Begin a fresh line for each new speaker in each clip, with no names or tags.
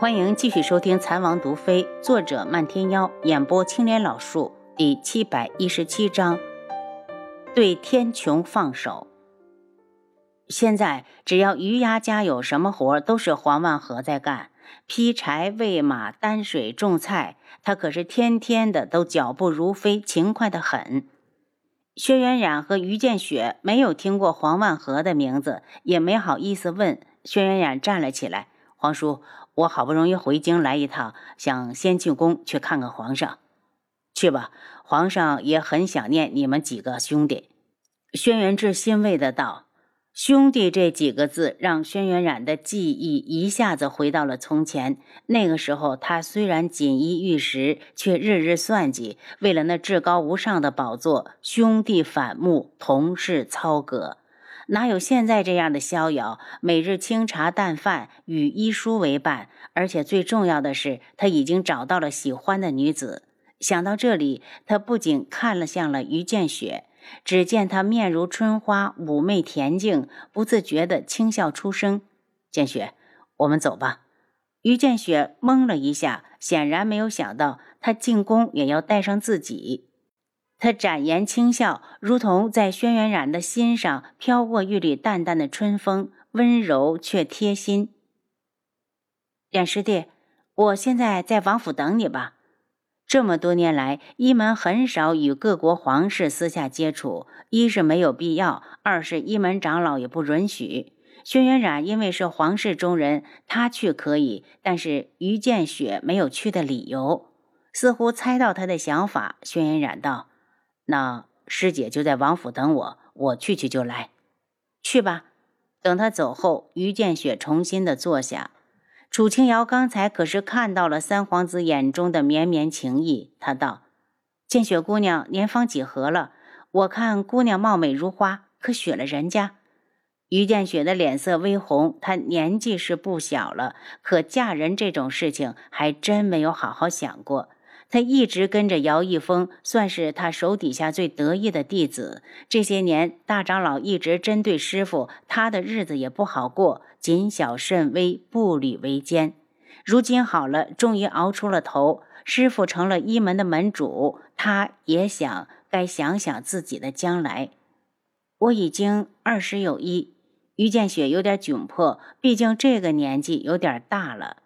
欢迎继续收听《残王毒妃》，作者漫天妖，演播青莲老树，第七百一十七章：对天穹放手。现在只要余牙家有什么活，都是黄万和在干，劈柴、喂马、担水、种菜，他可是天天的都脚步如飞，勤快的很。薛元冉和于建雪没有听过黄万和的名字，也没好意思问。薛元冉站了起来：“皇叔。”我好不容易回京来一趟，想先进宫去看看皇上。去吧，皇上也很想念你们几个兄弟。轩辕志欣慰的道：“兄弟这几个字，让轩辕染的记忆一下子回到了从前。那个时候，他虽然锦衣玉食，却日日算计，为了那至高无上的宝座，兄弟反目，同室操戈。”哪有现在这样的逍遥？每日清茶淡饭，与医书为伴，而且最重要的是，他已经找到了喜欢的女子。想到这里，他不仅看了向了于建雪，只见她面如春花，妩媚恬静，不自觉地轻笑出声：“建雪，我们走吧。”于建雪懵了一下，显然没有想到他进宫也要带上自己。他展颜轻笑，如同在轩辕染的心上飘过一缕淡淡的春风，温柔却贴心。冉师弟，我现在在王府等你吧。这么多年来，一门很少与各国皇室私下接触，一是没有必要，二是一门长老也不允许。轩辕染因为是皇室中人，他去可以，但是于建雪没有去的理由。似乎猜到他的想法，轩辕染道。那师姐就在王府等我，我去去就来。去吧。等他走后，于建雪重新的坐下。楚清瑶刚才可是看到了三皇子眼中的绵绵情意。他道：“建雪姑娘年方几何了？我看姑娘貌美如花，可许了人家？”于建雪的脸色微红。她年纪是不小了，可嫁人这种事情还真没有好好想过。他一直跟着姚一峰，算是他手底下最得意的弟子。这些年，大长老一直针对师傅，他的日子也不好过，谨小慎微，步履维艰。如今好了，终于熬出了头，师傅成了一门的门主，他也想该想想自己的将来。我已经二十有一，于建雪有点窘迫，毕竟这个年纪有点大了。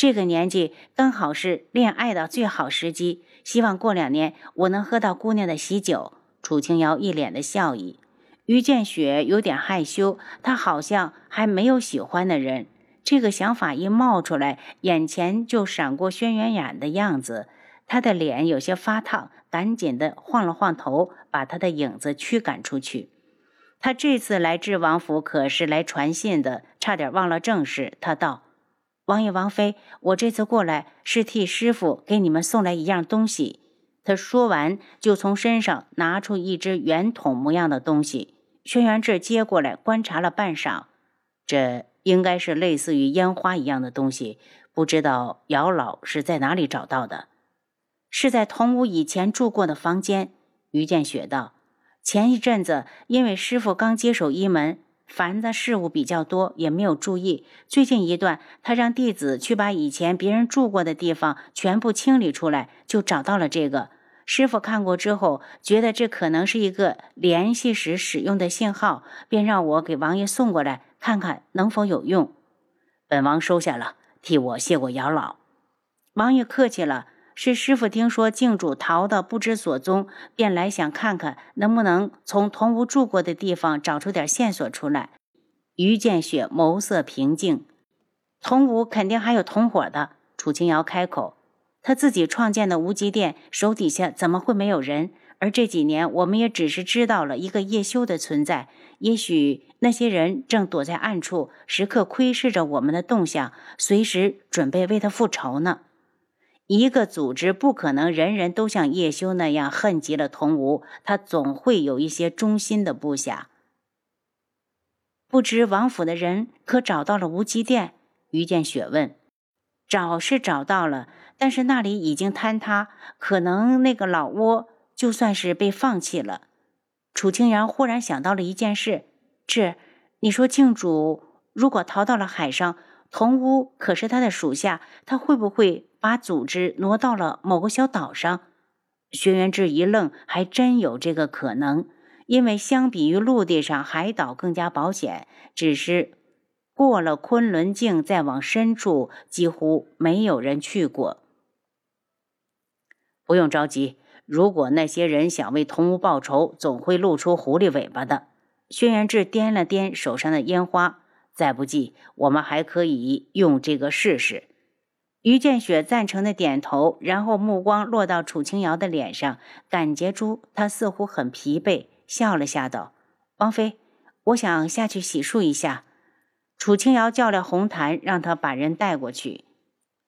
这个年纪刚好是恋爱的最好时机，希望过两年我能喝到姑娘的喜酒。楚清瑶一脸的笑意，于建雪有点害羞，她好像还没有喜欢的人。这个想法一冒出来，眼前就闪过轩辕染的样子，她的脸有些发烫，赶紧的晃了晃头，把他的影子驱赶出去。他这次来智王府可是来传信的，差点忘了正事。他道。王爷、王妃，我这次过来是替师傅给你们送来一样东西。他说完，就从身上拿出一只圆筒模样的东西。轩辕志接过来观察了半晌，这应该是类似于烟花一样的东西，不知道姚老是在哪里找到的？是在童武以前住过的房间。于建雪道：“前一阵子，因为师傅刚接手一门。”烦的事物比较多，也没有注意。最近一段，他让弟子去把以前别人住过的地方全部清理出来，就找到了这个。师傅看过之后，觉得这可能是一个联系时使用的信号，便让我给王爷送过来，看看能否有用。本王收下了，替我谢过姚老。王爷客气了。是师傅听说静主逃得不知所踪，便来想看看能不能从童无住过的地方找出点线索出来。于建雪眸色平静，童无肯定还有同伙的。楚清瑶开口，他自己创建的无极殿手底下怎么会没有人？而这几年我们也只是知道了一个叶修的存在，也许那些人正躲在暗处，时刻窥视着我们的动向，随时准备为他复仇呢。一个组织不可能人人都像叶修那样恨极了童无，他总会有一些忠心的部下。不知王府的人可找到了无极殿？于建雪问。找是找到了，但是那里已经坍塌，可能那个老窝就算是被放弃了。楚清扬忽然想到了一件事：这，你说庆主如果逃到了海上，童屋可是他的属下，他会不会把组织挪到了某个小岛上？轩辕志一愣，还真有这个可能。因为相比于陆地上，海岛更加保险。只是过了昆仑镜，再往深处，几乎没有人去过。不用着急，如果那些人想为同屋报仇，总会露出狐狸尾巴的。轩辕志掂了掂手上的烟花，再不济，我们还可以用这个试试。于建雪赞成的点头，然后目光落到楚清瑶的脸上，感觉出她似乎很疲惫。笑了下道：“王妃，我想下去洗漱一下。”楚清瑶叫了红檀，让他把人带过去。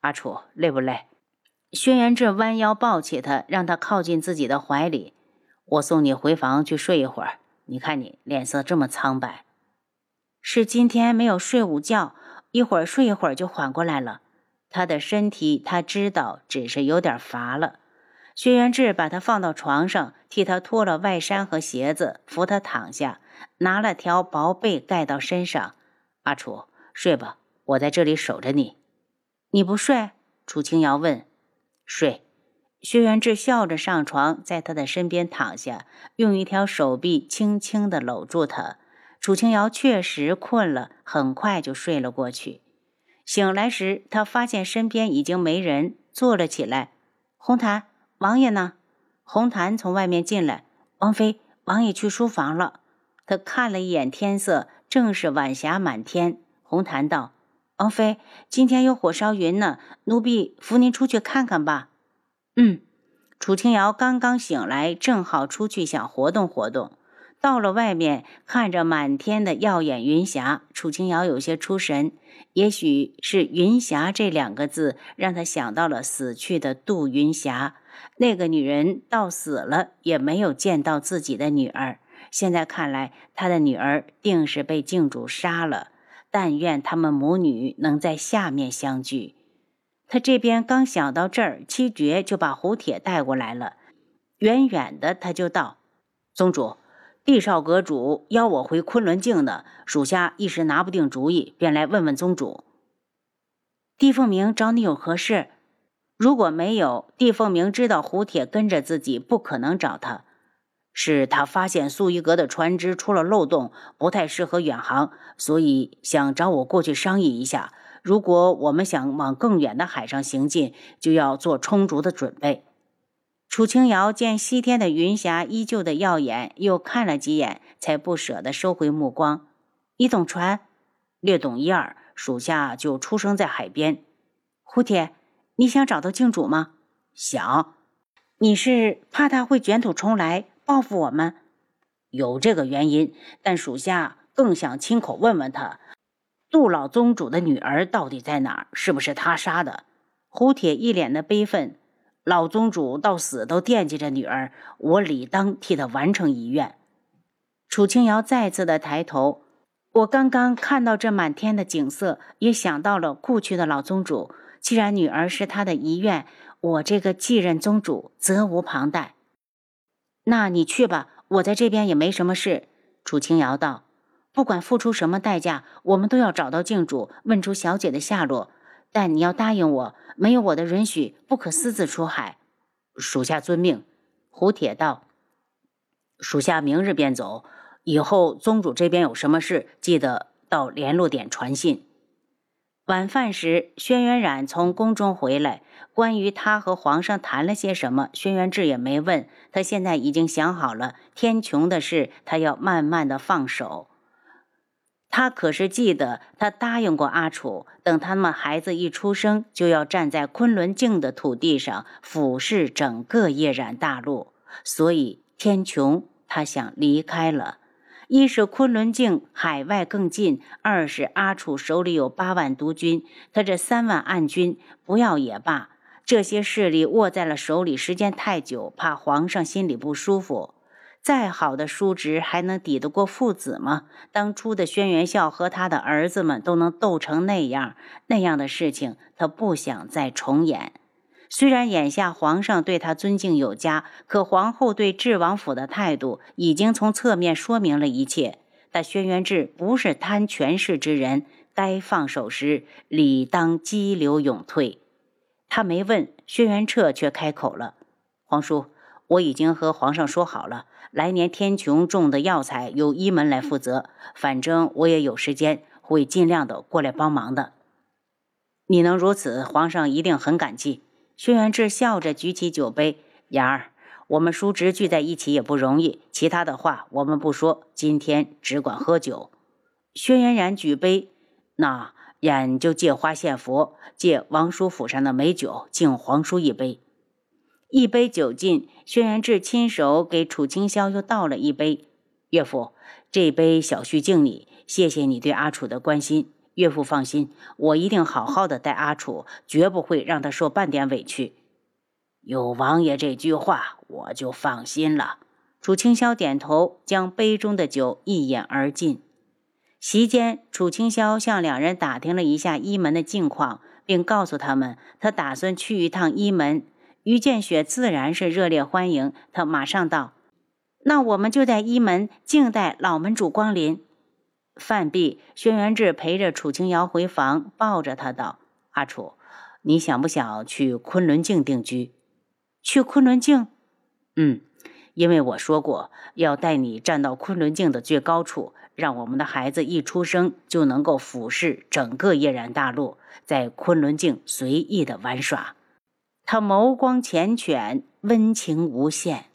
阿楚，累不累？轩辕志弯腰抱起他，让他靠近自己的怀里。我送你回房去睡一会儿。你看你脸色这么苍白，是今天没有睡午觉，一会儿睡一会儿就缓过来了。他的身体他知道，只是有点乏了。薛元志把他放到床上，替他脱了外衫和鞋子，扶他躺下，拿了条薄被盖到身上。阿楚，睡吧，我在这里守着你。你不睡？楚清瑶问。睡。薛元志笑着上床，在他的身边躺下，用一条手臂轻轻地搂住他。楚清瑶确实困了，很快就睡了过去。醒来时，他发现身边已经没人，坐了起来。红檀。王爷呢？红檀从外面进来。王妃，王爷去书房了。他看了一眼天色，正是晚霞满天。红檀道：“王妃，今天有火烧云呢，奴婢扶您出去看看吧。”嗯。楚清瑶刚刚醒来，正好出去想活动活动。到了外面，看着满天的耀眼云霞，楚清瑶有些出神。也许是“云霞”这两个字让他想到了死去的杜云霞。那个女人到死了也没有见到自己的女儿。现在看来，她的女儿定是被镜主杀了。但愿他们母女能在下面相聚。他这边刚想到这儿，七绝就把胡铁带过来了。远远的，他就道：“宗主。”地少阁主邀我回昆仑镜呢，属下一时拿不定主意，便来问问宗主。帝凤鸣找你有何事？如果没有，帝凤鸣知道胡铁跟着自己，不可能找他。是他发现素衣阁的船只出了漏洞，不太适合远航，所以想找我过去商议一下。如果我们想往更远的海上行进，就要做充足的准备。楚清瑶见西天的云霞依旧的耀眼，又看了几眼，才不舍得收回目光。你懂船？略懂一二。属下就出生在海边。胡铁，你想找到镜主吗？想。你是怕他会卷土重来，报复我们？有这个原因，但属下更想亲口问问他，杜老宗主的女儿到底在哪儿？是不是他杀的？胡铁一脸的悲愤。老宗主到死都惦记着女儿，我理当替他完成遗愿。楚清瑶再次的抬头，我刚刚看到这满天的景色，也想到了故去的老宗主。既然女儿是他的遗愿，我这个继任宗主责无旁贷。那你去吧，我在这边也没什么事。楚清瑶道：“不管付出什么代价，我们都要找到镜主，问出小姐的下落。但你要答应我。”没有我的允许，不可私自出海。属下遵命。胡铁道：“属下明日便走。以后宗主这边有什么事，记得到联络点传信。”晚饭时，轩辕染从宫中回来，关于他和皇上谈了些什么，轩辕志也没问。他现在已经想好了，天穹的事，他要慢慢的放手。他可是记得，他答应过阿楚，等他们孩子一出生，就要站在昆仑镜的土地上俯视整个夜染大陆。所以天穹，他想离开了。一是昆仑镜海外更近，二是阿楚手里有八万督军，他这三万暗军不要也罢。这些势力握在了手里时间太久，怕皇上心里不舒服。再好的叔侄还能抵得过父子吗？当初的轩辕笑和他的儿子们都能斗成那样，那样的事情他不想再重演。虽然眼下皇上对他尊敬有加，可皇后对智王府的态度已经从侧面说明了一切。但轩辕志不是贪权势之人，该放手时，理当激流勇退。他没问，轩辕彻却开口了：“皇叔，我已经和皇上说好了，来年天穹种的药材由一门来负责。反正我也有时间，会尽量的过来帮忙的。你能如此，皇上一定很感激。”轩辕志笑着举起酒杯：“言儿，我们叔侄聚在一起也不容易，其他的话我们不说，今天只管喝酒。”轩辕然举杯，那眼就借花献佛，借王叔府上的美酒敬皇叔一杯。一杯酒尽，轩辕志亲手给楚清霄又倒了一杯。岳父，这杯小婿敬你，谢谢你对阿楚的关心。岳父放心，我一定好好的待阿楚，绝不会让他受半点委屈。有王爷这句话，我就放心了。楚清霄点头，将杯中的酒一饮而尽。席间，楚清霄向两人打听了一下一门的近况，并告诉他们，他打算去一趟一门。于建雪自然是热烈欢迎，他马上道：“那我们就在一门静待老门主光临。”饭毕，轩辕志陪着楚清瑶回房，抱着他道：“阿楚，你想不想去昆仑镜定居？去昆仑镜？嗯。”因为我说过要带你站到昆仑镜的最高处，让我们的孩子一出生就能够俯视整个夜然大陆，在昆仑镜随意的玩耍。他眸光缱绻，温情无限。